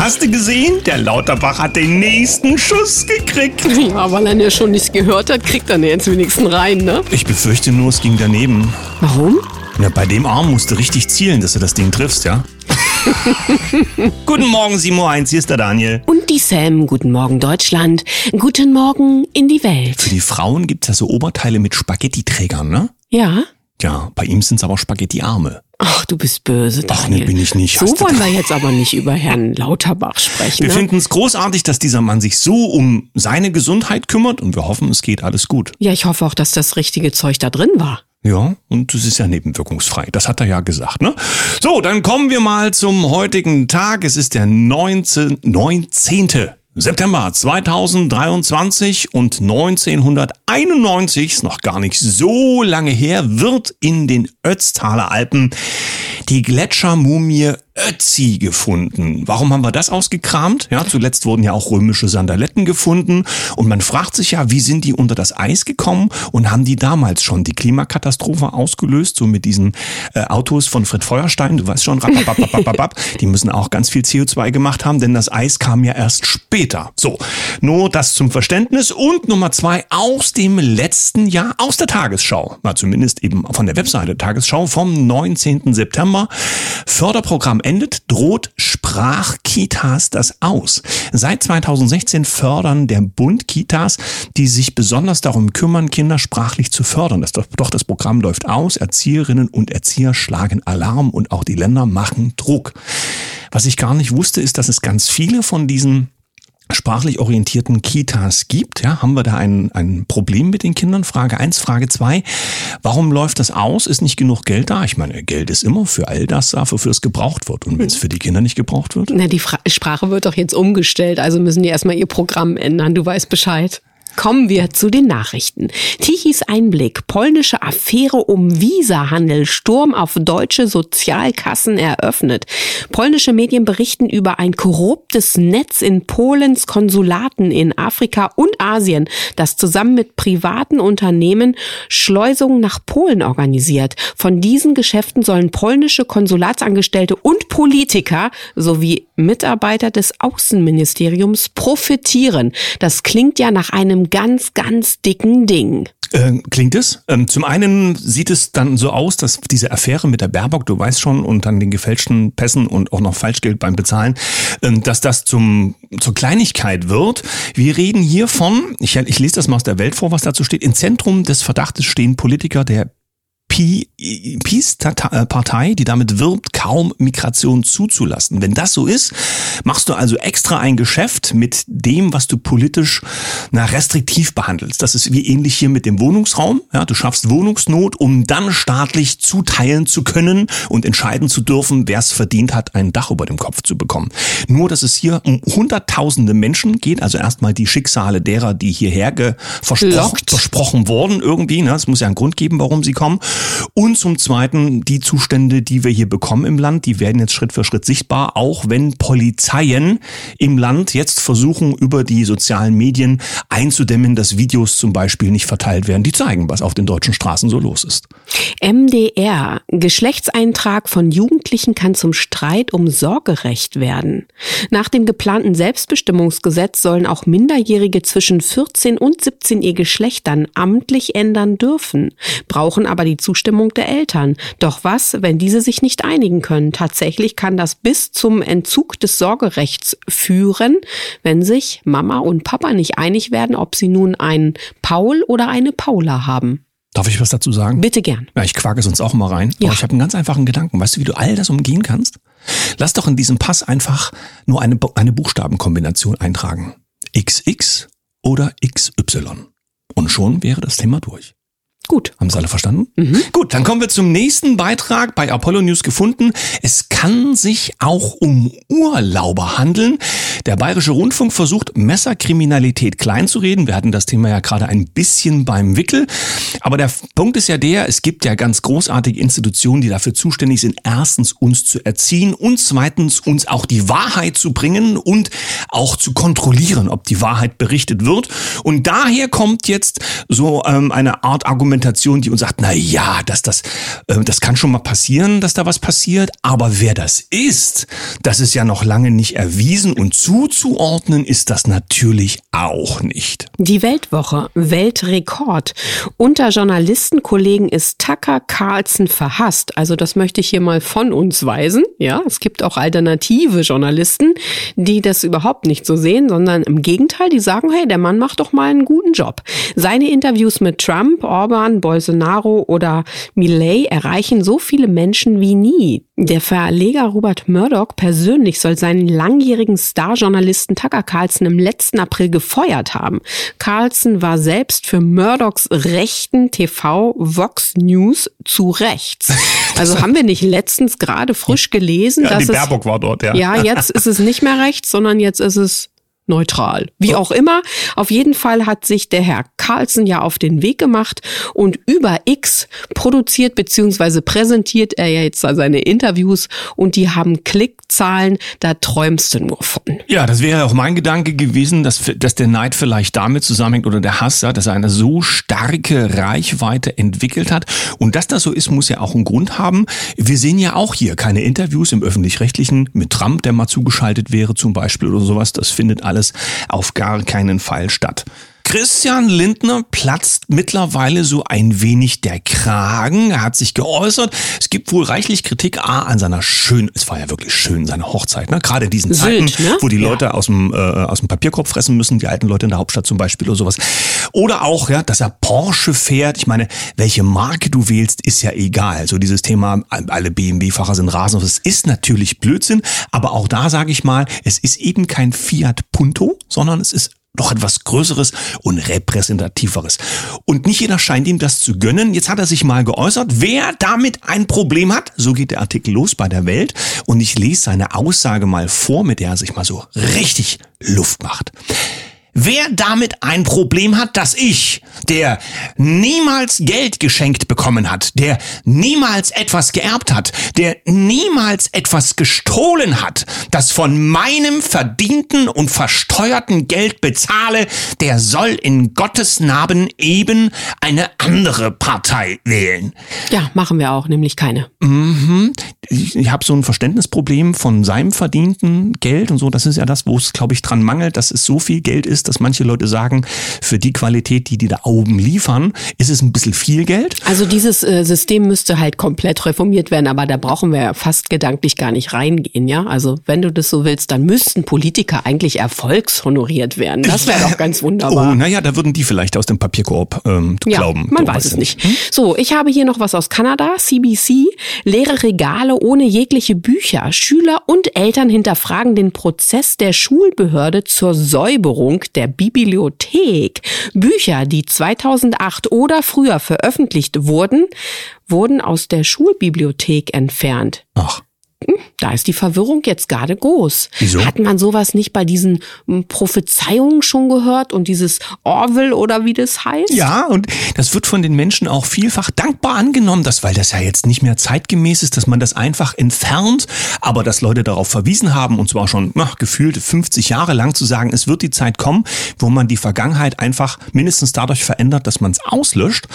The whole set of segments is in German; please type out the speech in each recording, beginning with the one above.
Hast du gesehen? Der Lauterbach hat den nächsten Schuss gekriegt. Ja, weil er ja schon nichts gehört hat, kriegt er ihn jetzt wenigstens rein, ne? Ich befürchte nur, es ging daneben. Warum? Ja, bei dem Arm musst du richtig zielen, dass du das Ding triffst, ja? Guten Morgen, Simo 1, hier ist der Daniel. Und die Sam, guten Morgen Deutschland, guten Morgen in die Welt. Für die Frauen gibt's ja so Oberteile mit Spaghetti-Trägern, ne? Ja? Ja, bei ihm sind's aber Spaghetti-Arme. Ach, du bist böse, Ach, Daniel. nee, bin ich nicht. So wollen wir jetzt aber nicht über Herrn Lauterbach sprechen. Wir ne? finden es großartig, dass dieser Mann sich so um seine Gesundheit kümmert und wir hoffen, es geht alles gut. Ja, ich hoffe auch, dass das richtige Zeug da drin war. Ja, und es ist ja nebenwirkungsfrei. Das hat er ja gesagt, ne? So, dann kommen wir mal zum heutigen Tag. Es ist der 19. 19. September 2023 und 1991, ist noch gar nicht so lange her, wird in den Ötztaler Alpen die Gletschermumie Ötzi gefunden. Warum haben wir das ausgekramt? Ja, zuletzt wurden ja auch römische Sandaletten gefunden und man fragt sich ja, wie sind die unter das Eis gekommen und haben die damals schon die Klimakatastrophe ausgelöst, so mit diesen äh, Autos von Fred Feuerstein, du weißt schon, die müssen auch ganz viel CO2 gemacht haben, denn das Eis kam ja erst später. So, nur das zum Verständnis und Nummer zwei aus dem letzten Jahr aus der Tagesschau, na zumindest eben von der Webseite Tagesschau vom 19. September. Förderprogramm endet, droht Sprachkitas das aus. Seit 2016 fördern der Bund Kitas, die sich besonders darum kümmern, Kinder sprachlich zu fördern. Das, doch, doch das Programm läuft aus, Erzieherinnen und Erzieher schlagen Alarm und auch die Länder machen Druck. Was ich gar nicht wusste, ist, dass es ganz viele von diesen sprachlich orientierten Kitas gibt. Ja, haben wir da ein, ein Problem mit den Kindern? Frage eins, Frage zwei: Warum läuft das aus? Ist nicht genug Geld da? Ich meine, Geld ist immer für all das da, wofür es gebraucht wird. Und wenn es für die Kinder nicht gebraucht wird? Na, die Fra Sprache wird doch jetzt umgestellt, also müssen die erstmal ihr Programm ändern. Du weißt Bescheid. Kommen wir zu den Nachrichten. Tichys Einblick. Polnische Affäre um Visahandel. Sturm auf deutsche Sozialkassen eröffnet. Polnische Medien berichten über ein korruptes Netz in Polens Konsulaten in Afrika und Asien, das zusammen mit privaten Unternehmen Schleusungen nach Polen organisiert. Von diesen Geschäften sollen polnische Konsulatsangestellte und Politiker sowie Mitarbeiter des Außenministeriums profitieren. Das klingt ja nach einem ganz, ganz dicken Ding. Äh, klingt es? Ähm, zum einen sieht es dann so aus, dass diese Affäre mit der Baerbock, du weißt schon, und dann den gefälschten Pässen und auch noch Falschgeld beim Bezahlen, ähm, dass das zum, zur Kleinigkeit wird. Wir reden hier von, ich, ich lese das mal aus der Welt vor, was dazu steht, im Zentrum des Verdachtes stehen Politiker der Peace-Partei, die damit wirbt, kaum Migration zuzulassen. Wenn das so ist, machst du also extra ein Geschäft mit dem, was du politisch na, restriktiv behandelst. Das ist wie ähnlich hier mit dem Wohnungsraum. Ja, du schaffst Wohnungsnot, um dann staatlich zuteilen zu können und entscheiden zu dürfen, wer es verdient hat, ein Dach über dem Kopf zu bekommen. Nur, dass es hier um hunderttausende Menschen geht, also erstmal die Schicksale derer, die hierher versprochen, versprochen wurden irgendwie. Ne? Es muss ja einen Grund geben, warum sie kommen. Und zum Zweiten die Zustände, die wir hier bekommen im Land, die werden jetzt Schritt für Schritt sichtbar, auch wenn Polizeien im Land jetzt versuchen, über die sozialen Medien einzudämmen, dass Videos zum Beispiel nicht verteilt werden, die zeigen, was auf den deutschen Straßen so los ist. MDR. Geschlechtseintrag von Jugendlichen kann zum Streit um Sorgerecht werden. Nach dem geplanten Selbstbestimmungsgesetz sollen auch Minderjährige zwischen 14 und 17 ihr Geschlecht dann amtlich ändern dürfen, brauchen aber die Zustimmung der Eltern. Doch was, wenn diese sich nicht einigen können? Tatsächlich kann das bis zum Entzug des Sorgerechts führen, wenn sich Mama und Papa nicht einig werden, ob sie nun einen Paul oder eine Paula haben. Darf ich was dazu sagen? Bitte gern. Ja, ich quake sonst auch mal rein. Ja. Aber ich habe einen ganz einfachen Gedanken. Weißt du, wie du all das umgehen kannst? Lass doch in diesem Pass einfach nur eine, eine Buchstabenkombination eintragen. XX oder XY. Und schon wäre das Thema durch. Gut. Haben Sie alle verstanden? Gut, dann kommen wir zum nächsten Beitrag bei Apollo News gefunden. Es kann sich auch um Urlauber handeln, Der Bayerische Rundfunk versucht, Messerkriminalität kleinzureden. Wir hatten das Thema ja gerade ein bisschen beim Wickel. Aber der Punkt ist ja der, es gibt ja ganz großartige Institutionen, die dafür zuständig sind, erstens uns zu erziehen und zweitens uns auch die Wahrheit zu bringen und auch zu kontrollieren, ob die Wahrheit berichtet wird. Und daher kommt jetzt so ähm, eine Art Argumentation, die uns sagt, na ja, dass das, äh, das kann schon mal passieren, dass da was passiert, aber wer das ist, das ist ja noch lange nicht erwiesen und zuzuordnen ist das natürlich auch nicht. Die Weltwoche, Weltrekord. Unter Journalistenkollegen ist Tucker Carlson verhasst. Also das möchte ich hier mal von uns weisen. Ja, es gibt auch alternative Journalisten, die das überhaupt nicht so sehen, sondern im Gegenteil, die sagen, hey, der Mann macht doch mal einen guten Job. Seine Interviews mit Trump, Orban, Bolsonaro oder Millet erreichen so viele Menschen wie nie. Der Verleger Robert Murdoch persönlich soll seinen langjährigen Starjournalisten Tucker Carlson im letzten April gefeuert haben. Carlson war selbst für Murdochs rechten TV Vox News zu rechts. Also haben wir nicht letztens gerade frisch gelesen, ja, dass die Baerbock war dort, ja. Ja, jetzt ist es nicht mehr rechts, sondern jetzt ist es neutral. Wie auch immer, auf jeden Fall hat sich der Herr Carlson ja auf den Weg gemacht und über X produziert bzw. präsentiert er ja jetzt seine Interviews und die haben Klickzahlen, da träumst du nur von. Ja, das wäre auch mein Gedanke gewesen, dass, dass der Neid vielleicht damit zusammenhängt oder der Hass, dass er eine so starke Reichweite entwickelt hat. Und dass das so ist, muss ja auch einen Grund haben. Wir sehen ja auch hier keine Interviews im öffentlich-rechtlichen mit Trump, der mal zugeschaltet wäre zum Beispiel oder sowas. Das findet alles alles auf gar keinen Fall statt. Christian Lindner platzt mittlerweile so ein wenig der Kragen. Er hat sich geäußert. Es gibt wohl reichlich Kritik A an seiner schön, es war ja wirklich schön, seine Hochzeit, ne? Gerade in diesen Sylt, Zeiten, ne? wo die Leute ja. aus dem, äh, aus dem Papierkorb fressen müssen, die alten Leute in der Hauptstadt zum Beispiel oder sowas. Oder auch, ja, dass er Porsche fährt. Ich meine, welche Marke du wählst, ist ja egal. So dieses Thema, alle BMW-Fahrer sind rasend. Das ist natürlich Blödsinn. Aber auch da sage ich mal, es ist eben kein Fiat Punto, sondern es ist noch etwas Größeres und Repräsentativeres. Und nicht jeder scheint ihm das zu gönnen. Jetzt hat er sich mal geäußert, wer damit ein Problem hat. So geht der Artikel los bei der Welt. Und ich lese seine Aussage mal vor, mit der er sich mal so richtig Luft macht. Wer damit ein Problem hat, dass ich, der niemals Geld geschenkt bekommen hat, der niemals etwas geerbt hat, der niemals etwas gestohlen hat, das von meinem verdienten und versteuerten Geld bezahle, der soll in Gottes Namen eben eine andere Partei wählen. Ja, machen wir auch, nämlich keine. Mhm. Ich, ich habe so ein Verständnisproblem von seinem verdienten Geld und so. Das ist ja das, wo es, glaube ich, dran mangelt, dass es so viel Geld ist, dass manche Leute sagen, für die Qualität, die die da oben liefern, ist es ein bisschen viel Geld. Also dieses äh, System müsste halt komplett reformiert werden, aber da brauchen wir fast gedanklich gar nicht reingehen, ja? Also wenn du das so willst, dann müssten Politiker eigentlich erfolgshonoriert werden. Das wäre doch ganz wunderbar. Oh, naja, da würden die vielleicht aus dem Papierkorb ähm, ja, glauben. Man weiß es nicht. Hm? So, ich habe hier noch was aus Kanada, CBC. Leere Regale ohne jegliche Bücher. Schüler und Eltern hinterfragen den Prozess der Schulbehörde zur Säuberung der Bibliothek. Bücher, die 2008 oder früher veröffentlicht wurden, wurden aus der Schulbibliothek entfernt. Ach. Hm, da ist die Verwirrung jetzt gerade groß. Wieso? Hat man sowas nicht bei diesen hm, Prophezeiungen schon gehört und dieses Orwell oder wie das heißt? Ja, und das wird von den Menschen auch vielfach dankbar angenommen, dass, weil das ja jetzt nicht mehr zeitgemäß ist, dass man das einfach entfernt, aber dass Leute darauf verwiesen haben, und zwar schon ach, gefühlt 50 Jahre lang zu sagen, es wird die Zeit kommen, wo man die Vergangenheit einfach mindestens dadurch verändert, dass man es auslöscht.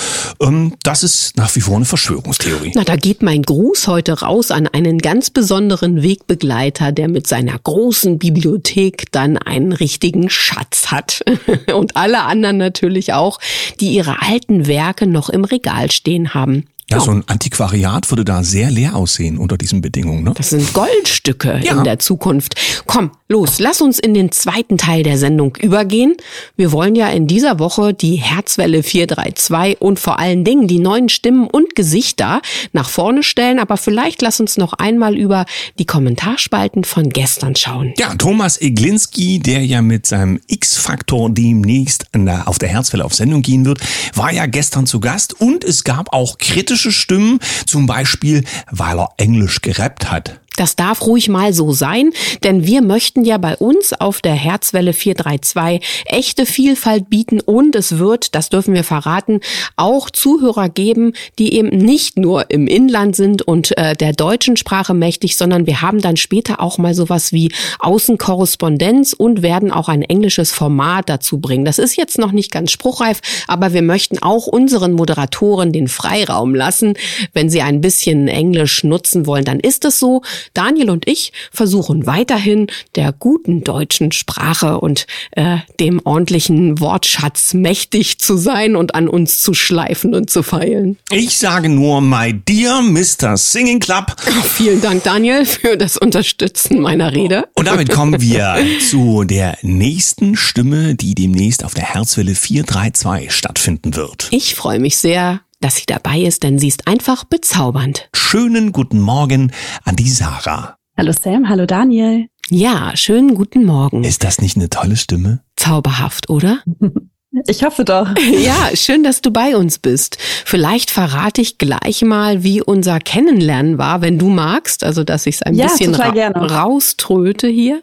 Ähm, das ist nach wie vor eine Verschwörungstheorie. Na, da geht mein Gruß heute raus an einen ganz besonderen Wegbegleiter, der mit seiner großen Bibliothek dann einen richtigen Schatz hat. Und alle anderen natürlich auch, die ihre alten Werke noch im Regal stehen haben. Ja, so ein Antiquariat würde da sehr leer aussehen unter diesen Bedingungen. Ne? Das sind Goldstücke ja. in der Zukunft. Komm, los, lass uns in den zweiten Teil der Sendung übergehen. Wir wollen ja in dieser Woche die Herzwelle 432 und vor allen Dingen die neuen Stimmen und Gesichter nach vorne stellen. Aber vielleicht lass uns noch einmal über die Kommentarspalten von gestern schauen. Ja, Thomas Eglinski, der ja mit seinem X-Faktor demnächst auf der Herzwelle auf Sendung gehen wird, war ja gestern zu Gast und es gab auch kritische kritische Stimmen, zum Beispiel, weil er Englisch gerappt hat. Das darf ruhig mal so sein, denn wir möchten ja bei uns auf der Herzwelle 432 echte Vielfalt bieten und es wird, das dürfen wir verraten, auch Zuhörer geben, die eben nicht nur im Inland sind und äh, der deutschen Sprache mächtig, sondern wir haben dann später auch mal sowas wie Außenkorrespondenz und werden auch ein englisches Format dazu bringen. Das ist jetzt noch nicht ganz spruchreif, aber wir möchten auch unseren Moderatoren den Freiraum lassen. Wenn sie ein bisschen Englisch nutzen wollen, dann ist es so. Daniel und ich versuchen weiterhin der guten deutschen Sprache und äh, dem ordentlichen Wortschatz mächtig zu sein und an uns zu schleifen und zu feilen. Ich sage nur, my dear Mr. Singing Club. Vielen Dank, Daniel, für das Unterstützen meiner Rede. Und damit kommen wir zu der nächsten Stimme, die demnächst auf der Herzwelle 432 stattfinden wird. Ich freue mich sehr, dass sie dabei ist, denn sie ist einfach bezaubernd. Schönen guten Morgen an die Sarah. Hallo Sam, hallo Daniel. Ja, schönen guten Morgen. Ist das nicht eine tolle Stimme? Zauberhaft, oder? Ich hoffe doch. Ja, schön, dass du bei uns bist. Vielleicht verrate ich gleich mal, wie unser Kennenlernen war, wenn du magst, also dass ich es ein ja, bisschen ra gerne. rauströte hier.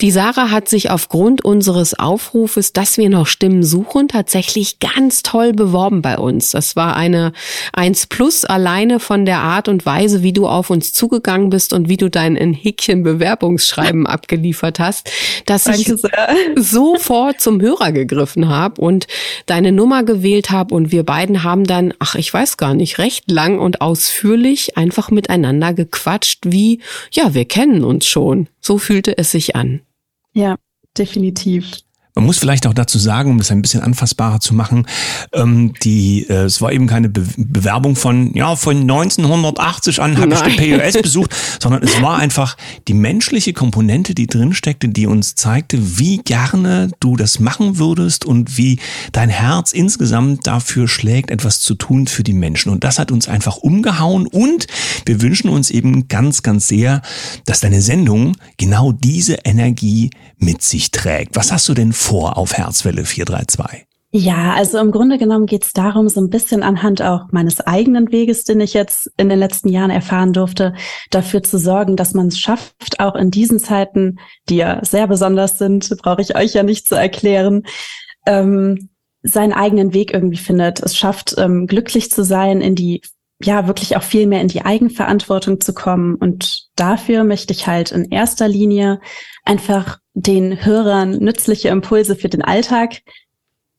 Die Sarah hat sich aufgrund unseres Aufrufes, dass wir noch Stimmen suchen, tatsächlich ganz toll beworben bei uns. Das war eine 1 plus alleine von der Art und Weise, wie du auf uns zugegangen bist und wie du dein in Häkchen Bewerbungsschreiben abgeliefert hast, dass Danke ich sehr. sofort zum Hörer gegriffen habe und deine Nummer gewählt habe und wir beiden haben dann, ach, ich weiß gar nicht, recht lang und ausführlich einfach miteinander gequatscht, wie, ja, wir kennen uns schon. So fühlte es sich an. Ja, definitiv. Man muss vielleicht auch dazu sagen, um das ein bisschen anfassbarer zu machen, ähm, die, äh, es war eben keine Be Bewerbung von, ja, von 1980 an habe ich die POS besucht, sondern es war einfach die menschliche Komponente, die drinsteckte, die uns zeigte, wie gerne du das machen würdest und wie dein Herz insgesamt dafür schlägt, etwas zu tun für die Menschen. Und das hat uns einfach umgehauen und wir wünschen uns eben ganz, ganz sehr, dass deine Sendung genau diese Energie mit sich trägt. Was hast du denn vor auf Herzwelle 432? Ja, also im Grunde genommen geht es darum, so ein bisschen anhand auch meines eigenen Weges, den ich jetzt in den letzten Jahren erfahren durfte, dafür zu sorgen, dass man es schafft, auch in diesen Zeiten, die ja sehr besonders sind, brauche ich euch ja nicht zu erklären, ähm, seinen eigenen Weg irgendwie findet. Es schafft, ähm, glücklich zu sein, in die ja wirklich auch viel mehr in die Eigenverantwortung zu kommen. Und dafür möchte ich halt in erster Linie einfach den Hörern nützliche Impulse für den Alltag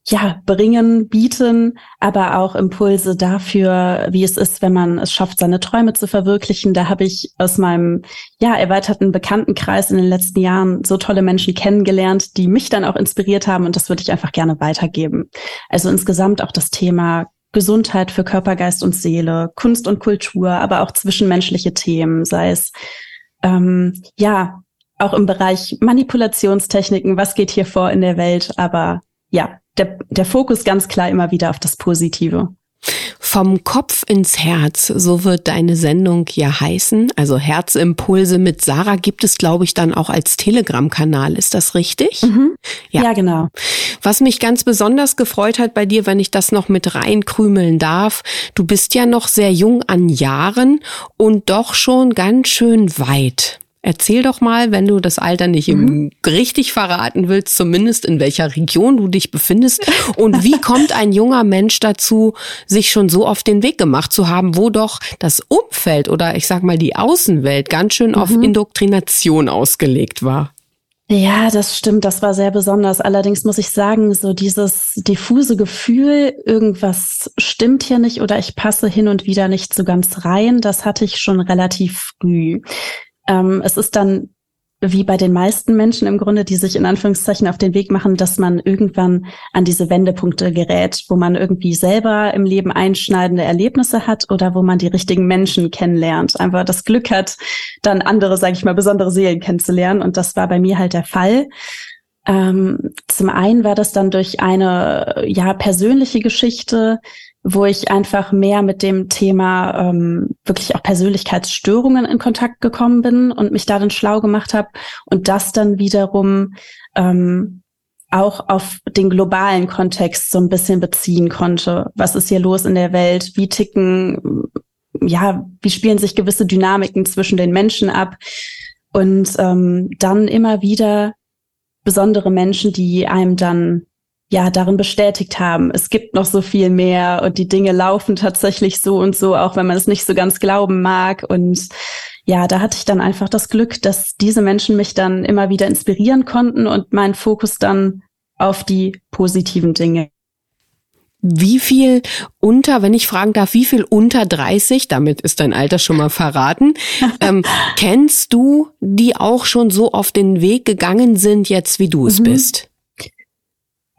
ja, bringen, bieten, aber auch Impulse dafür, wie es ist, wenn man es schafft, seine Träume zu verwirklichen. Da habe ich aus meinem ja erweiterten Bekanntenkreis in den letzten Jahren so tolle Menschen kennengelernt, die mich dann auch inspiriert haben und das würde ich einfach gerne weitergeben. Also insgesamt auch das Thema Gesundheit für Körper, Geist und Seele, Kunst und Kultur, aber auch zwischenmenschliche Themen, sei es ähm, ja auch im Bereich Manipulationstechniken, was geht hier vor in der Welt, aber ja, der, der Fokus ganz klar immer wieder auf das Positive. Vom Kopf ins Herz, so wird deine Sendung ja heißen. Also Herzimpulse mit Sarah gibt es, glaube ich, dann auch als Telegram-Kanal. Ist das richtig? Mhm. Ja. ja, genau. Was mich ganz besonders gefreut hat bei dir, wenn ich das noch mit reinkrümeln darf, du bist ja noch sehr jung an Jahren und doch schon ganz schön weit. Erzähl doch mal, wenn du das Alter nicht mhm. richtig verraten willst, zumindest in welcher Region du dich befindest und wie kommt ein junger Mensch dazu, sich schon so auf den Weg gemacht zu haben, wo doch das Umfeld oder ich sag mal die Außenwelt ganz schön mhm. auf Indoktrination ausgelegt war. Ja, das stimmt. Das war sehr besonders. Allerdings muss ich sagen, so dieses diffuse Gefühl, irgendwas stimmt hier nicht oder ich passe hin und wieder nicht so ganz rein, das hatte ich schon relativ früh. Ähm, es ist dann wie bei den meisten Menschen im Grunde, die sich in Anführungszeichen auf den Weg machen, dass man irgendwann an diese Wendepunkte gerät, wo man irgendwie selber im Leben einschneidende Erlebnisse hat oder wo man die richtigen Menschen kennenlernt. Einfach das Glück hat, dann andere, sage ich mal, besondere Seelen kennenzulernen. Und das war bei mir halt der Fall. Ähm, zum einen war das dann durch eine ja persönliche Geschichte, wo ich einfach mehr mit dem Thema ähm, wirklich auch Persönlichkeitsstörungen in Kontakt gekommen bin und mich darin schlau gemacht habe und das dann wiederum ähm, auch auf den globalen Kontext so ein bisschen beziehen konnte. Was ist hier los in der Welt? Wie ticken ja, wie spielen sich gewisse Dynamiken zwischen den Menschen ab und ähm, dann immer wieder besondere Menschen, die einem dann ja darin bestätigt haben, es gibt noch so viel mehr und die Dinge laufen tatsächlich so und so, auch wenn man es nicht so ganz glauben mag. Und ja, da hatte ich dann einfach das Glück, dass diese Menschen mich dann immer wieder inspirieren konnten und meinen Fokus dann auf die positiven Dinge wie viel unter, wenn ich fragen darf, wie viel unter 30, damit ist dein Alter schon mal verraten, ähm, kennst du, die auch schon so auf den Weg gegangen sind, jetzt wie du es mhm. bist?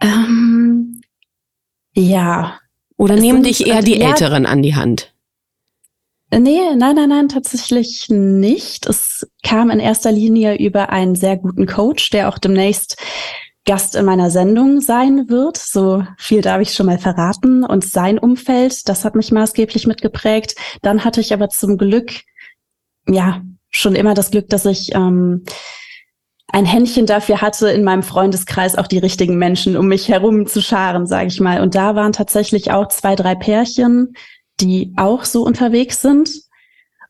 Ähm, ja. Oder es nehmen dich eher die ja, Älteren an die Hand? Nee, nein, nein, nein, tatsächlich nicht. Es kam in erster Linie über einen sehr guten Coach, der auch demnächst Gast in meiner Sendung sein wird. So viel darf ich schon mal verraten. Und sein Umfeld, das hat mich maßgeblich mitgeprägt. Dann hatte ich aber zum Glück, ja, schon immer das Glück, dass ich ähm, ein Händchen dafür hatte, in meinem Freundeskreis auch die richtigen Menschen um mich herum zu scharen, sage ich mal. Und da waren tatsächlich auch zwei, drei Pärchen, die auch so unterwegs sind.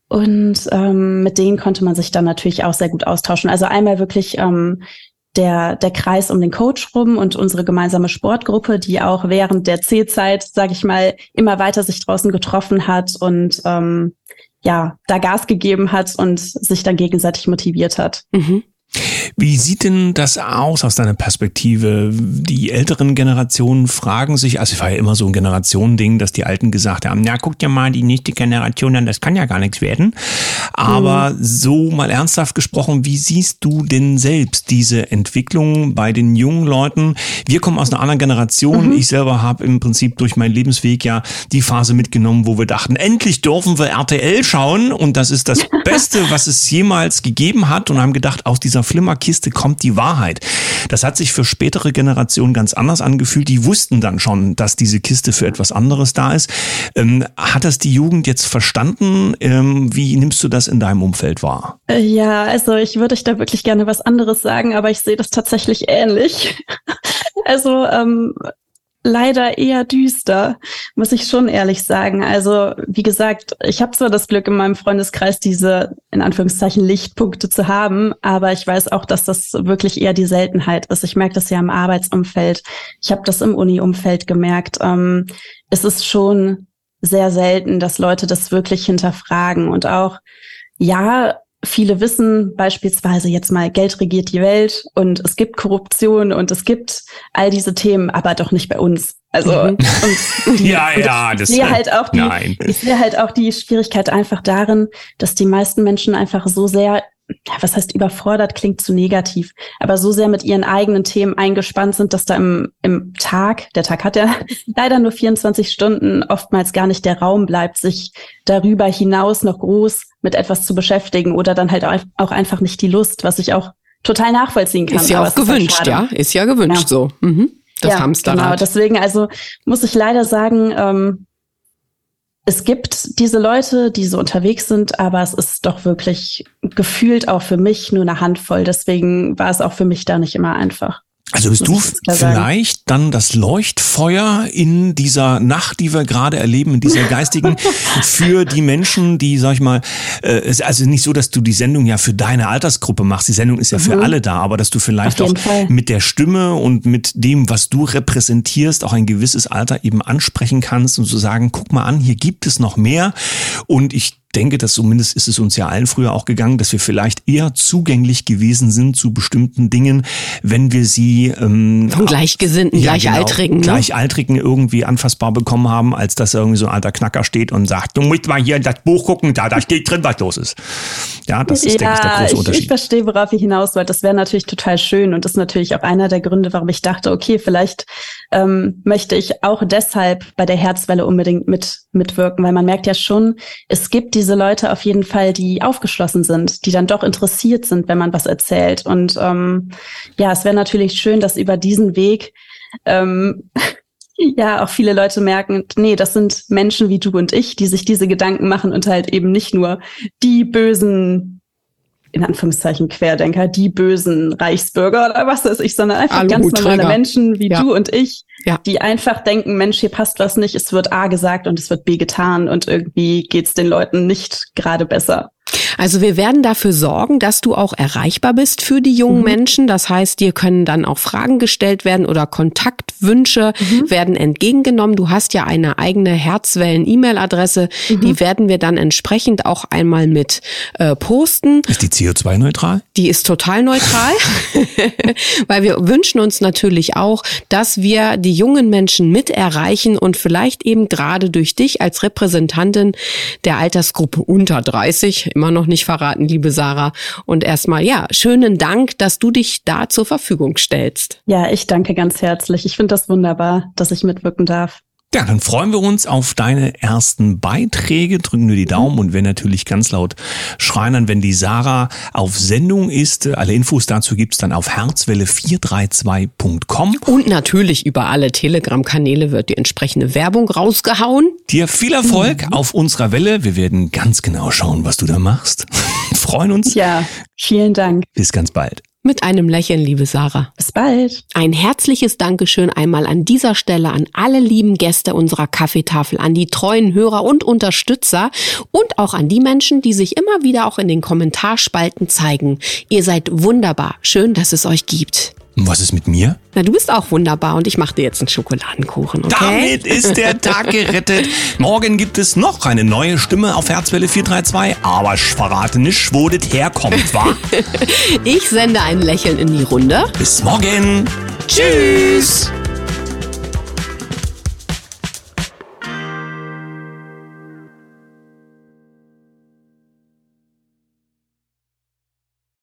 Und ähm, mit denen konnte man sich dann natürlich auch sehr gut austauschen. Also einmal wirklich ähm, der, der Kreis um den Coach rum und unsere gemeinsame Sportgruppe, die auch während der C-Zeit, sage ich mal, immer weiter sich draußen getroffen hat und ähm, ja, da Gas gegeben hat und sich dann gegenseitig motiviert hat. Mhm. Wie sieht denn das aus aus deiner Perspektive? Die älteren Generationen fragen sich, also es war ja immer so ein Generationending, dass die Alten gesagt haben, ja, guck dir mal die nächste Generation an, das kann ja gar nichts werden. Aber mhm. so mal ernsthaft gesprochen, wie siehst du denn selbst diese Entwicklung bei den jungen Leuten? Wir kommen aus einer anderen Generation. Mhm. Ich selber habe im Prinzip durch meinen Lebensweg ja die Phase mitgenommen, wo wir dachten, endlich dürfen wir RTL schauen und das ist das Beste, was es jemals gegeben hat und haben gedacht, aus dieser Flimmerkiste kommt die Wahrheit. Das hat sich für spätere Generationen ganz anders angefühlt. Die wussten dann schon, dass diese Kiste für etwas anderes da ist. Ähm, hat das die Jugend jetzt verstanden? Ähm, wie nimmst du das in deinem Umfeld wahr? Äh, ja, also ich würde euch da wirklich gerne was anderes sagen, aber ich sehe das tatsächlich ähnlich. also ähm, leider eher düster, muss ich schon ehrlich sagen. Also wie gesagt, ich habe zwar das Glück in meinem Freundeskreis diese in Anführungszeichen Lichtpunkte zu haben, aber ich weiß auch, dass das wirklich eher die Seltenheit ist. Ich merke das ja im Arbeitsumfeld. Ich habe das im Uni-Umfeld gemerkt. Ähm, es ist schon sehr selten, dass Leute das wirklich hinterfragen und auch ja, viele wissen beispielsweise jetzt mal, Geld regiert die Welt und es gibt Korruption und es gibt all diese Themen, aber doch nicht bei uns. Also mhm. und, ja, und ja, das sehe halt auch die, nein. ich sehe halt auch die Schwierigkeit einfach darin, dass die meisten Menschen einfach so sehr ja, was heißt überfordert, klingt zu negativ, aber so sehr mit ihren eigenen Themen eingespannt sind, dass da im, im Tag, der Tag hat ja leider nur 24 Stunden, oftmals gar nicht der Raum bleibt, sich darüber hinaus noch groß mit etwas zu beschäftigen oder dann halt auch einfach nicht die Lust, was ich auch total nachvollziehen kann. Ist ja auch halt gewünscht, ja, ist ja gewünscht ja. so. Mhm. Das ja, Hamsterrad. Genau, deswegen also muss ich leider sagen, ähm, es gibt diese Leute, die so unterwegs sind, aber es ist doch wirklich gefühlt auch für mich nur eine Handvoll. Deswegen war es auch für mich da nicht immer einfach. Also bist du vielleicht dann das Leuchtfeuer in dieser Nacht, die wir gerade erleben, in dieser geistigen, für die Menschen, die, sag ich mal, äh, also nicht so, dass du die Sendung ja für deine Altersgruppe machst. Die Sendung ist ja für mhm. alle da, aber dass du vielleicht auch Fall. mit der Stimme und mit dem, was du repräsentierst, auch ein gewisses Alter eben ansprechen kannst und zu sagen, guck mal an, hier gibt es noch mehr. Und ich denke, dass zumindest ist es uns ja allen früher auch gegangen, dass wir vielleicht eher zugänglich gewesen sind zu bestimmten Dingen, wenn wir sie ähm, von Gleichgesinnten, ja, Gleichaltrigen, genau, ne? Gleichaltrigen irgendwie anfassbar bekommen haben, als dass irgendwie so ein alter Knacker steht und sagt, du musst mal hier in das Buch gucken, da, da steht drin, was los ist. Ja, das ist, ja, denke ich, der große Unterschied. Ich, ich verstehe, worauf ich hinaus wollte. Das wäre natürlich total schön und das ist natürlich auch einer der Gründe, warum ich dachte, okay, vielleicht ähm, möchte ich auch deshalb bei der Herzwelle unbedingt mit mitwirken, weil man merkt ja schon, es gibt diese Leute auf jeden Fall, die aufgeschlossen sind, die dann doch interessiert sind, wenn man was erzählt. Und ähm, ja, es wäre natürlich schön, dass über diesen Weg ähm, ja auch viele Leute merken, nee, das sind Menschen wie du und ich, die sich diese Gedanken machen und halt eben nicht nur die bösen in Anführungszeichen Querdenker, die bösen Reichsbürger oder was weiß ich, sondern einfach ganz normale Menschen wie ja. du und ich, ja. die einfach denken, Mensch, hier passt was nicht, es wird A gesagt und es wird B getan und irgendwie geht's den Leuten nicht gerade besser. Also wir werden dafür sorgen, dass du auch erreichbar bist für die jungen mhm. Menschen. Das heißt, dir können dann auch Fragen gestellt werden oder Kontaktwünsche mhm. werden entgegengenommen. Du hast ja eine eigene Herzwellen-E-Mail-Adresse. Mhm. Die werden wir dann entsprechend auch einmal mit äh, posten. Ist die CO2-neutral? Die ist total neutral, weil wir wünschen uns natürlich auch, dass wir die jungen Menschen mit erreichen und vielleicht eben gerade durch dich als Repräsentantin der Altersgruppe unter 30 immer noch nicht verraten, liebe Sarah. Und erstmal, ja, schönen Dank, dass du dich da zur Verfügung stellst. Ja, ich danke ganz herzlich. Ich finde das wunderbar, dass ich mitwirken darf. Ja, dann freuen wir uns auf deine ersten Beiträge, drücken wir die Daumen und wenn natürlich ganz laut schreien, wenn die Sarah auf Sendung ist. Alle Infos dazu gibt's dann auf herzwelle432.com. Und natürlich über alle Telegram-Kanäle wird die entsprechende Werbung rausgehauen. Dir viel Erfolg mhm. auf unserer Welle. Wir werden ganz genau schauen, was du da machst. freuen uns. Ja, vielen Dank. Bis ganz bald. Mit einem Lächeln, liebe Sarah. Bis bald. Ein herzliches Dankeschön einmal an dieser Stelle an alle lieben Gäste unserer Kaffeetafel, an die treuen Hörer und Unterstützer und auch an die Menschen, die sich immer wieder auch in den Kommentarspalten zeigen. Ihr seid wunderbar. Schön, dass es euch gibt. Was ist mit mir? Na, du bist auch wunderbar und ich mache dir jetzt einen Schokoladenkuchen, okay? Damit ist der Tag gerettet. Morgen gibt es noch eine neue Stimme auf Herzwelle 432, aber ich verrate nicht, wo das herkommt, wa? ich sende ein Lächeln in die Runde. Bis morgen. Tschüss.